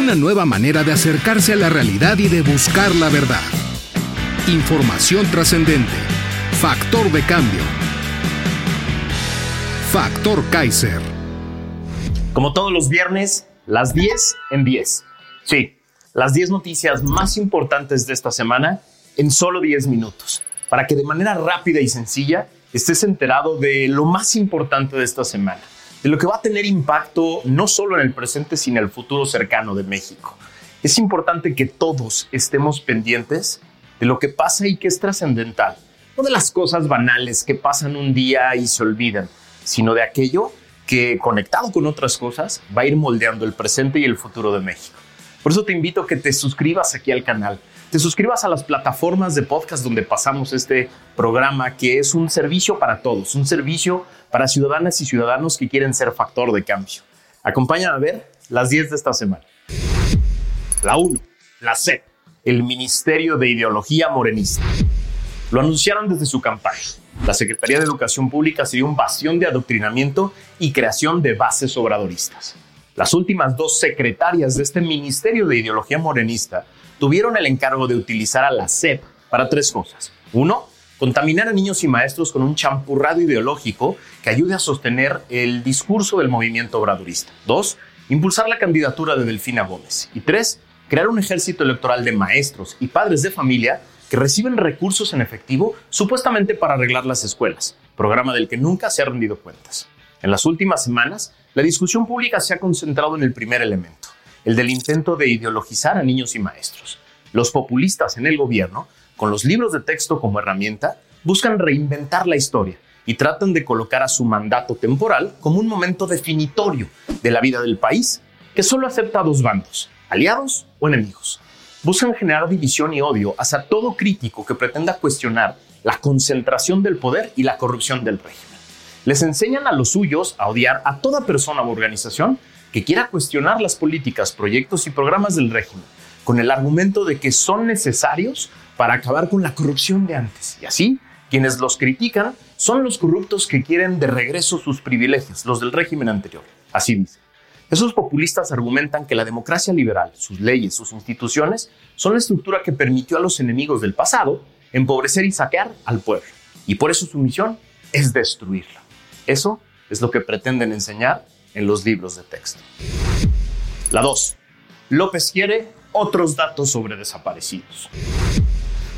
Una nueva manera de acercarse a la realidad y de buscar la verdad. Información trascendente. Factor de cambio. Factor Kaiser. Como todos los viernes, las 10 en 10. Sí, las 10 noticias más importantes de esta semana en solo 10 minutos, para que de manera rápida y sencilla estés enterado de lo más importante de esta semana, de lo que va a tener impacto no solo en el presente, sino en el futuro cercano de México. Es importante que todos estemos pendientes de lo que pasa y que es trascendental, no de las cosas banales que pasan un día y se olvidan, sino de aquello que conectado con otras cosas va a ir moldeando el presente y el futuro de México. Por eso te invito a que te suscribas aquí al canal, te suscribas a las plataformas de podcast donde pasamos este programa, que es un servicio para todos, un servicio para ciudadanas y ciudadanos que quieren ser factor de cambio. Acompáñame a ver las 10 de esta semana. La 1, la C, el Ministerio de Ideología Morenista. Lo anunciaron desde su campaña. La Secretaría de Educación Pública sería un bastión de adoctrinamiento y creación de bases obradoristas. Las últimas dos secretarias de este Ministerio de Ideología Morenista tuvieron el encargo de utilizar a la SEP para tres cosas. Uno, contaminar a niños y maestros con un champurrado ideológico que ayude a sostener el discurso del movimiento obradorista. Dos, impulsar la candidatura de Delfina Gómez. Y tres, crear un ejército electoral de maestros y padres de familia que reciben recursos en efectivo supuestamente para arreglar las escuelas, programa del que nunca se ha rendido cuentas. En las últimas semanas, la discusión pública se ha concentrado en el primer elemento, el del intento de ideologizar a niños y maestros. Los populistas en el gobierno, con los libros de texto como herramienta, buscan reinventar la historia y tratan de colocar a su mandato temporal como un momento definitorio de la vida del país que solo acepta a dos bandos, aliados o enemigos. Buscan generar división y odio hacia todo crítico que pretenda cuestionar la concentración del poder y la corrupción del régimen. Les enseñan a los suyos a odiar a toda persona u organización que quiera cuestionar las políticas, proyectos y programas del régimen, con el argumento de que son necesarios para acabar con la corrupción de antes. Y así, quienes los critican son los corruptos que quieren de regreso sus privilegios, los del régimen anterior. Así dice. Esos populistas argumentan que la democracia liberal, sus leyes, sus instituciones, son la estructura que permitió a los enemigos del pasado empobrecer y saquear al pueblo. Y por eso su misión es destruirlo. Eso es lo que pretenden enseñar en los libros de texto. La 2. López quiere otros datos sobre desaparecidos.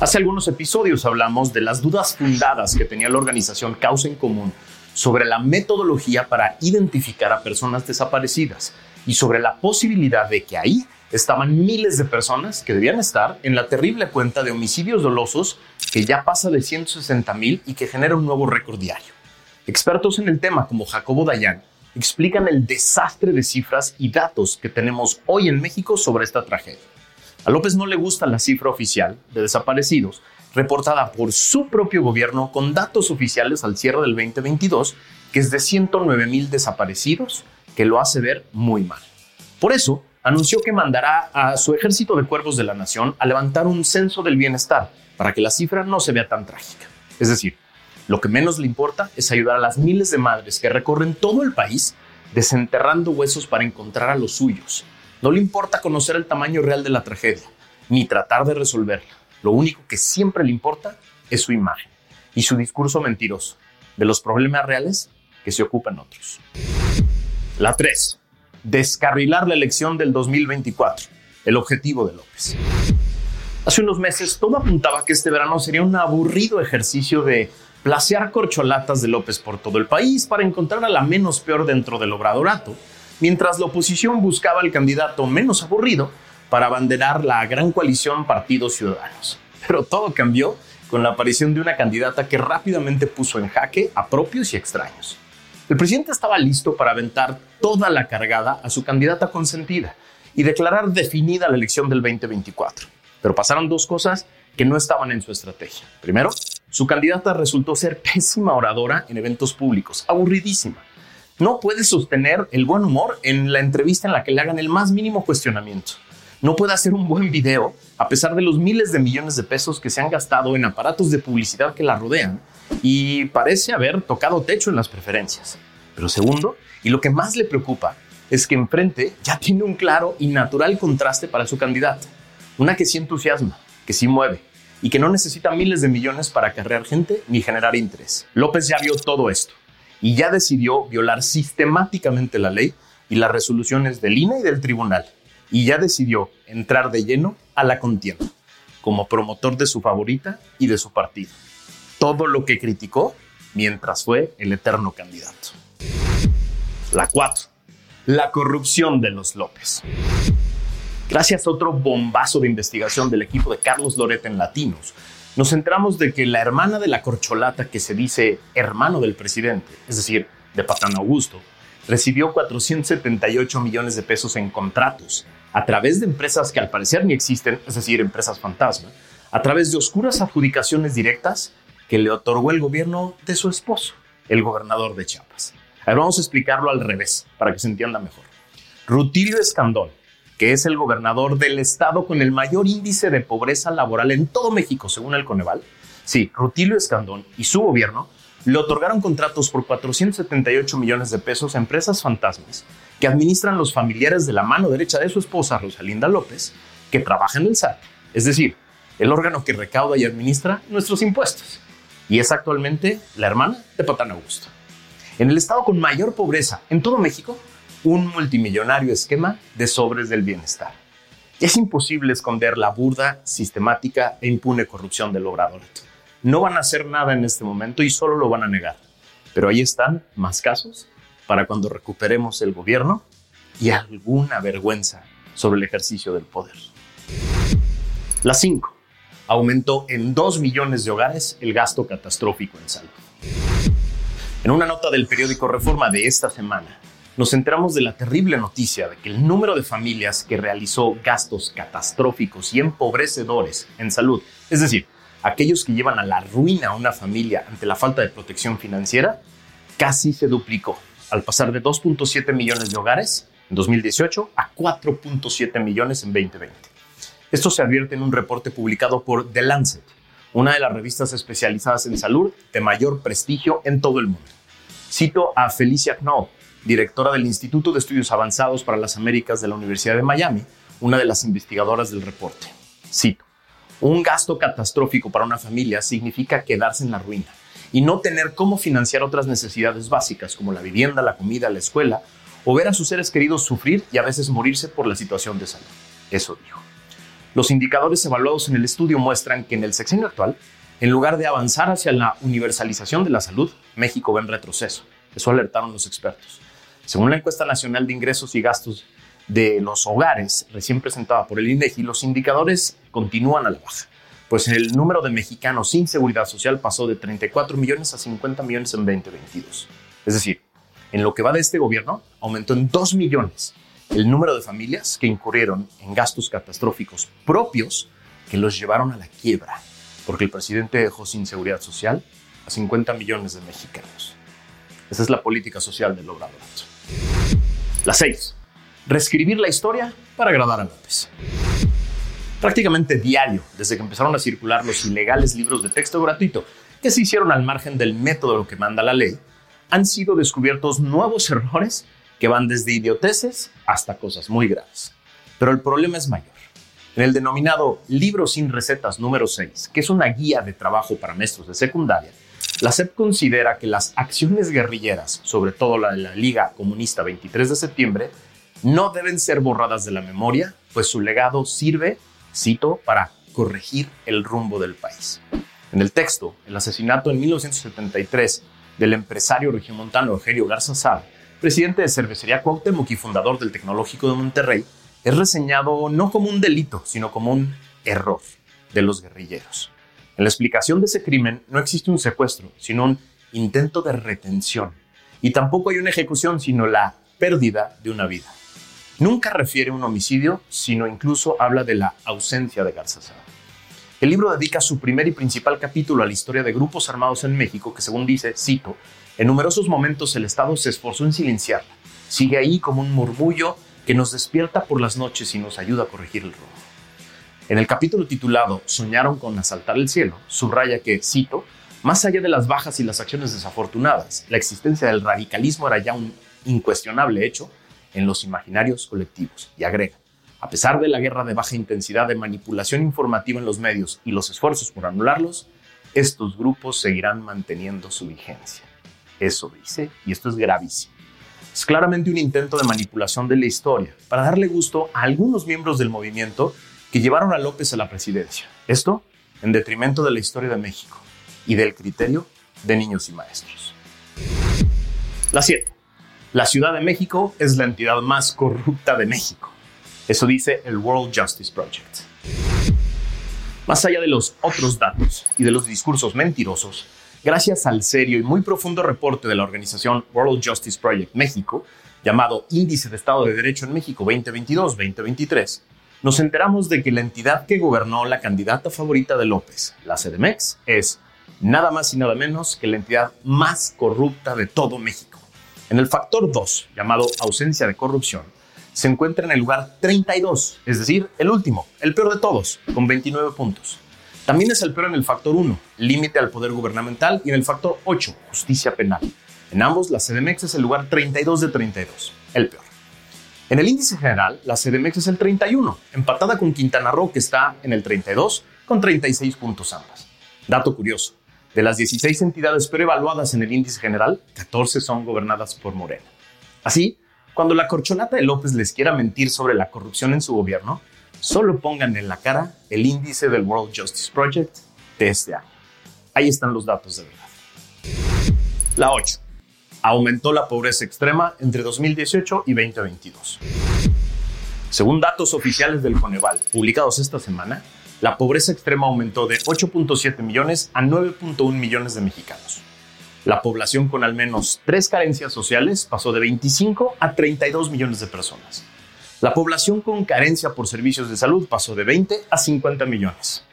Hace algunos episodios hablamos de las dudas fundadas que tenía la organización Causa en Común sobre la metodología para identificar a personas desaparecidas y sobre la posibilidad de que ahí estaban miles de personas que debían estar en la terrible cuenta de homicidios dolosos que ya pasa de 160 mil y que genera un nuevo récord diario. Expertos en el tema como Jacobo Dayan explican el desastre de cifras y datos que tenemos hoy en México sobre esta tragedia. A López no le gusta la cifra oficial de desaparecidos, reportada por su propio gobierno con datos oficiales al cierre del 2022, que es de 109 mil desaparecidos, que lo hace ver muy mal. Por eso, anunció que mandará a su ejército de cuervos de la nación a levantar un censo del bienestar para que la cifra no se vea tan trágica. Es decir, lo que menos le importa es ayudar a las miles de madres que recorren todo el país desenterrando huesos para encontrar a los suyos. No le importa conocer el tamaño real de la tragedia, ni tratar de resolverla. Lo único que siempre le importa es su imagen y su discurso mentiroso de los problemas reales que se ocupan otros. La 3. Descarrilar la elección del 2024. El objetivo de López. Hace unos meses todo apuntaba que este verano sería un aburrido ejercicio de placear corcholatas de López por todo el país para encontrar a la menos peor dentro del obradorato, mientras la oposición buscaba el candidato menos aburrido para abanderar la gran coalición Partidos Ciudadanos. Pero todo cambió con la aparición de una candidata que rápidamente puso en jaque a propios y extraños. El presidente estaba listo para aventar toda la cargada a su candidata consentida y declarar definida la elección del 2024. Pero pasaron dos cosas que no estaban en su estrategia. Primero, su candidata resultó ser pésima oradora en eventos públicos, aburridísima. No puede sostener el buen humor en la entrevista en la que le hagan el más mínimo cuestionamiento. No puede hacer un buen video a pesar de los miles de millones de pesos que se han gastado en aparatos de publicidad que la rodean y parece haber tocado techo en las preferencias. Pero segundo, y lo que más le preocupa, es que enfrente ya tiene un claro y natural contraste para su candidata. Una que sí entusiasma, que sí mueve y que no necesita miles de millones para acarrear gente ni generar interés. López ya vio todo esto y ya decidió violar sistemáticamente la ley y las resoluciones del INE y del tribunal. Y ya decidió entrar de lleno a la contienda, como promotor de su favorita y de su partido. Todo lo que criticó mientras fue el eterno candidato. La 4. La corrupción de los López. Gracias a otro bombazo de investigación del equipo de Carlos Loret en Latinos, nos centramos de que la hermana de la corcholata que se dice hermano del presidente, es decir, de Patán Augusto, recibió 478 millones de pesos en contratos a través de empresas que al parecer ni existen, es decir, empresas fantasma, a través de oscuras adjudicaciones directas que le otorgó el gobierno de su esposo, el gobernador de Chiapas. A ver, vamos a explicarlo al revés para que se entienda mejor. Rutilio Escandón, que es el gobernador del estado con el mayor índice de pobreza laboral en todo México, según el Coneval, sí, Rutilio Escandón y su gobierno le otorgaron contratos por 478 millones de pesos a empresas fantasmas que administran los familiares de la mano derecha de su esposa, Rosalinda López, que trabaja en el SAT, es decir, el órgano que recauda y administra nuestros impuestos. Y es actualmente la hermana de Patán Augusto. En el estado con mayor pobreza en todo México, un multimillonario esquema de sobres del bienestar. Es imposible esconder la burda, sistemática e impune corrupción del obrador. No van a hacer nada en este momento y solo lo van a negar. Pero ahí están más casos para cuando recuperemos el gobierno y alguna vergüenza sobre el ejercicio del poder. La 5. Aumentó en 2 millones de hogares el gasto catastrófico en salud. En una nota del periódico Reforma de esta semana, nos enteramos de la terrible noticia de que el número de familias que realizó gastos catastróficos y empobrecedores en salud, es decir, aquellos que llevan a la ruina a una familia ante la falta de protección financiera, casi se duplicó al pasar de 2.7 millones de hogares en 2018 a 4.7 millones en 2020. Esto se advierte en un reporte publicado por The Lancet, una de las revistas especializadas en salud de mayor prestigio en todo el mundo. Cito a Felicia Knoll, directora del Instituto de Estudios Avanzados para las Américas de la Universidad de Miami, una de las investigadoras del reporte. Cito, un gasto catastrófico para una familia significa quedarse en la ruina y no tener cómo financiar otras necesidades básicas como la vivienda, la comida, la escuela o ver a sus seres queridos sufrir y a veces morirse por la situación de salud. Eso dijo. Los indicadores evaluados en el estudio muestran que en el sexenio actual, en lugar de avanzar hacia la universalización de la salud, México va en retroceso. Eso alertaron los expertos. Según la encuesta nacional de ingresos y gastos de los hogares recién presentada por el INEGI, los indicadores continúan a la baja pues el número de mexicanos sin seguridad social pasó de 34 millones a 50 millones en 2022. Es decir, en lo que va de este gobierno, aumentó en 2 millones el número de familias que incurrieron en gastos catastróficos propios que los llevaron a la quiebra, porque el presidente dejó sin seguridad social a 50 millones de mexicanos. Esa es la política social del Obrador. La 6. Reescribir la historia para agradar a López prácticamente diario desde que empezaron a circular los ilegales libros de texto gratuito que se hicieron al margen del método que manda la ley, han sido descubiertos nuevos errores que van desde idioteces hasta cosas muy graves. Pero el problema es mayor. En el denominado Libro sin Recetas número 6, que es una guía de trabajo para maestros de secundaria, la SEP considera que las acciones guerrilleras, sobre todo la de la Liga Comunista 23 de septiembre, no deben ser borradas de la memoria, pues su legado sirve cito, para corregir el rumbo del país. En el texto, el asesinato en 1973 del empresario regiomontano Eugenio Garza Sá presidente de Cervecería Cuauhtémoc y fundador del Tecnológico de Monterrey, es reseñado no como un delito, sino como un error de los guerrilleros. En la explicación de ese crimen no existe un secuestro, sino un intento de retención. Y tampoco hay una ejecución, sino la pérdida de una vida. Nunca refiere a un homicidio, sino incluso habla de la ausencia de Garzazada. El libro dedica su primer y principal capítulo a la historia de grupos armados en México que, según dice, cito, en numerosos momentos el Estado se esforzó en silenciarla. Sigue ahí como un murmullo que nos despierta por las noches y nos ayuda a corregir el rumbo. En el capítulo titulado Soñaron con asaltar el cielo, subraya que, cito, más allá de las bajas y las acciones desafortunadas, la existencia del radicalismo era ya un incuestionable hecho en los imaginarios colectivos. Y agrega, a pesar de la guerra de baja intensidad de manipulación informativa en los medios y los esfuerzos por anularlos, estos grupos seguirán manteniendo su vigencia. Eso dice, y esto es gravísimo. Es claramente un intento de manipulación de la historia para darle gusto a algunos miembros del movimiento que llevaron a López a la presidencia. Esto en detrimento de la historia de México y del criterio de niños y maestros. La 7. La Ciudad de México es la entidad más corrupta de México. Eso dice el World Justice Project. Más allá de los otros datos y de los discursos mentirosos, gracias al serio y muy profundo reporte de la organización World Justice Project México, llamado Índice de Estado de Derecho en México 2022-2023, nos enteramos de que la entidad que gobernó la candidata favorita de López, la CDMEX, es nada más y nada menos que la entidad más corrupta de todo México. En el factor 2, llamado ausencia de corrupción, se encuentra en el lugar 32, es decir, el último, el peor de todos, con 29 puntos. También es el peor en el factor 1, límite al poder gubernamental, y en el factor 8, justicia penal. En ambos, la CDMX es el lugar 32 de 32, el peor. En el índice general, la CDMX es el 31, empatada con Quintana Roo, que está en el 32, con 36 puntos ambas. Dato curioso, de las 16 entidades evaluadas en el índice general, 14 son gobernadas por Morena. Así, cuando la corcholata de López les quiera mentir sobre la corrupción en su gobierno, solo pongan en la cara el índice del World Justice Project de este año. Ahí están los datos de verdad. La 8. Aumentó la pobreza extrema entre 2018 y 2022. Según datos oficiales del Coneval publicados esta semana, la pobreza extrema aumentó de 8.7 millones a 9.1 millones de mexicanos la población con al menos tres carencias sociales pasó de 25 a 32 millones de personas. La población con carencia por servicios de salud pasó de 20 a 50 millones.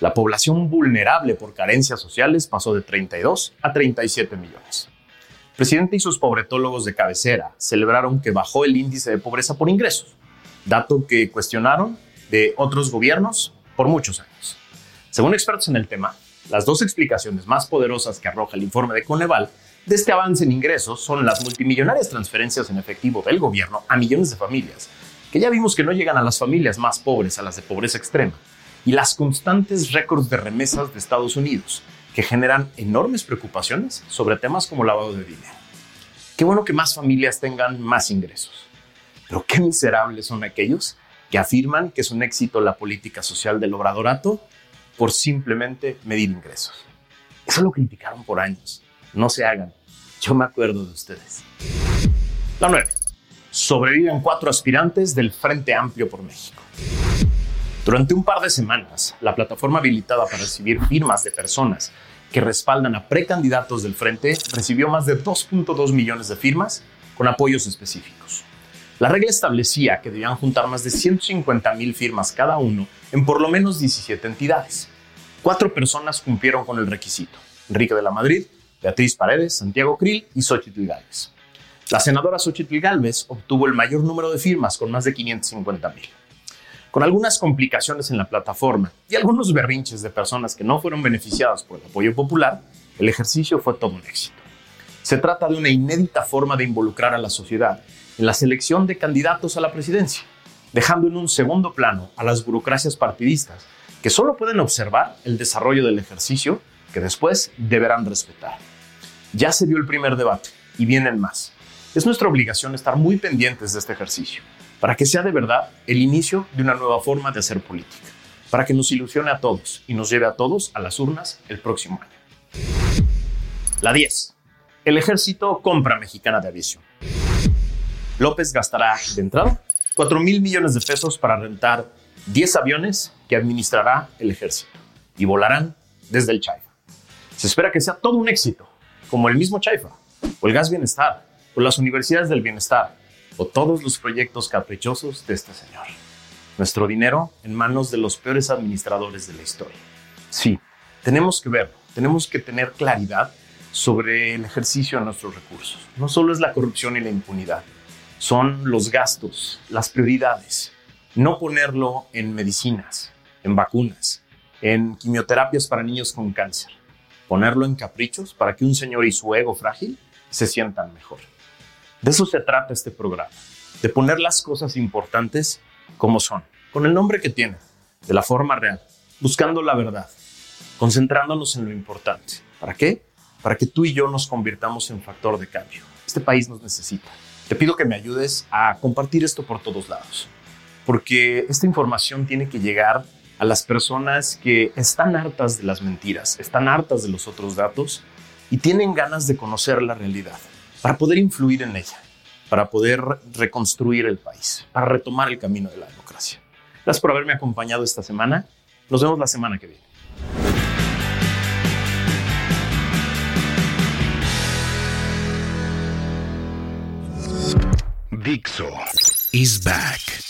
La población vulnerable por carencias sociales pasó de 32 a 37 millones. Presidente y sus pobretólogos de cabecera celebraron que bajó el índice de pobreza por ingresos, dato que cuestionaron de otros gobiernos por muchos años. Según expertos en el tema, las dos explicaciones más poderosas que arroja el informe de Coneval de este avance en ingresos son las multimillonarias transferencias en efectivo del gobierno a millones de familias, que ya vimos que no llegan a las familias más pobres, a las de pobreza extrema, y las constantes récords de remesas de Estados Unidos, que generan enormes preocupaciones sobre temas como lavado de dinero. Qué bueno que más familias tengan más ingresos, pero qué miserables son aquellos que afirman que es un éxito la política social del obradorato por simplemente medir ingresos. Eso lo criticaron por años. No se hagan. Yo me acuerdo de ustedes. La 9. Sobreviven cuatro aspirantes del Frente Amplio por México. Durante un par de semanas, la plataforma habilitada para recibir firmas de personas que respaldan a precandidatos del Frente recibió más de 2.2 millones de firmas con apoyos específicos. La regla establecía que debían juntar más de 150 mil firmas cada uno en por lo menos 17 entidades. Cuatro personas cumplieron con el requisito. Enrique de la Madrid, Beatriz Paredes, Santiago Krill y Xochitl Gálvez. La senadora Xochitl Gálvez obtuvo el mayor número de firmas con más de 550 mil. Con algunas complicaciones en la plataforma y algunos berrinches de personas que no fueron beneficiadas por el apoyo popular, el ejercicio fue todo un éxito. Se trata de una inédita forma de involucrar a la sociedad en la selección de candidatos a la presidencia, dejando en un segundo plano a las burocracias partidistas que solo pueden observar el desarrollo del ejercicio que después deberán respetar. Ya se dio el primer debate y vienen más. Es nuestra obligación estar muy pendientes de este ejercicio para que sea de verdad el inicio de una nueva forma de hacer política, para que nos ilusione a todos y nos lleve a todos a las urnas el próximo año. La 10. El ejército compra mexicana de aviación. López gastará de entrada 4 mil millones de pesos para rentar 10 aviones que administrará el ejército y volarán desde el Chaifa. Se espera que sea todo un éxito, como el mismo Chaifa, o el Gas Bienestar, o las universidades del bienestar, o todos los proyectos caprichosos de este señor. Nuestro dinero en manos de los peores administradores de la historia. Sí, tenemos que verlo, tenemos que tener claridad sobre el ejercicio de nuestros recursos. No solo es la corrupción y la impunidad, son los gastos, las prioridades. No ponerlo en medicinas, en vacunas, en quimioterapias para niños con cáncer. Ponerlo en caprichos para que un señor y su ego frágil se sientan mejor. De eso se trata este programa, de poner las cosas importantes como son, con el nombre que tienen, de la forma real, buscando la verdad, concentrándonos en lo importante. ¿Para qué? Para que tú y yo nos convirtamos en factor de cambio. Este país nos necesita. Te pido que me ayudes a compartir esto por todos lados, porque esta información tiene que llegar a las personas que están hartas de las mentiras, están hartas de los otros datos y tienen ganas de conocer la realidad para poder influir en ella, para poder reconstruir el país, para retomar el camino de la democracia. Gracias por haberme acompañado esta semana. Nos vemos la semana que viene. Dixo is back.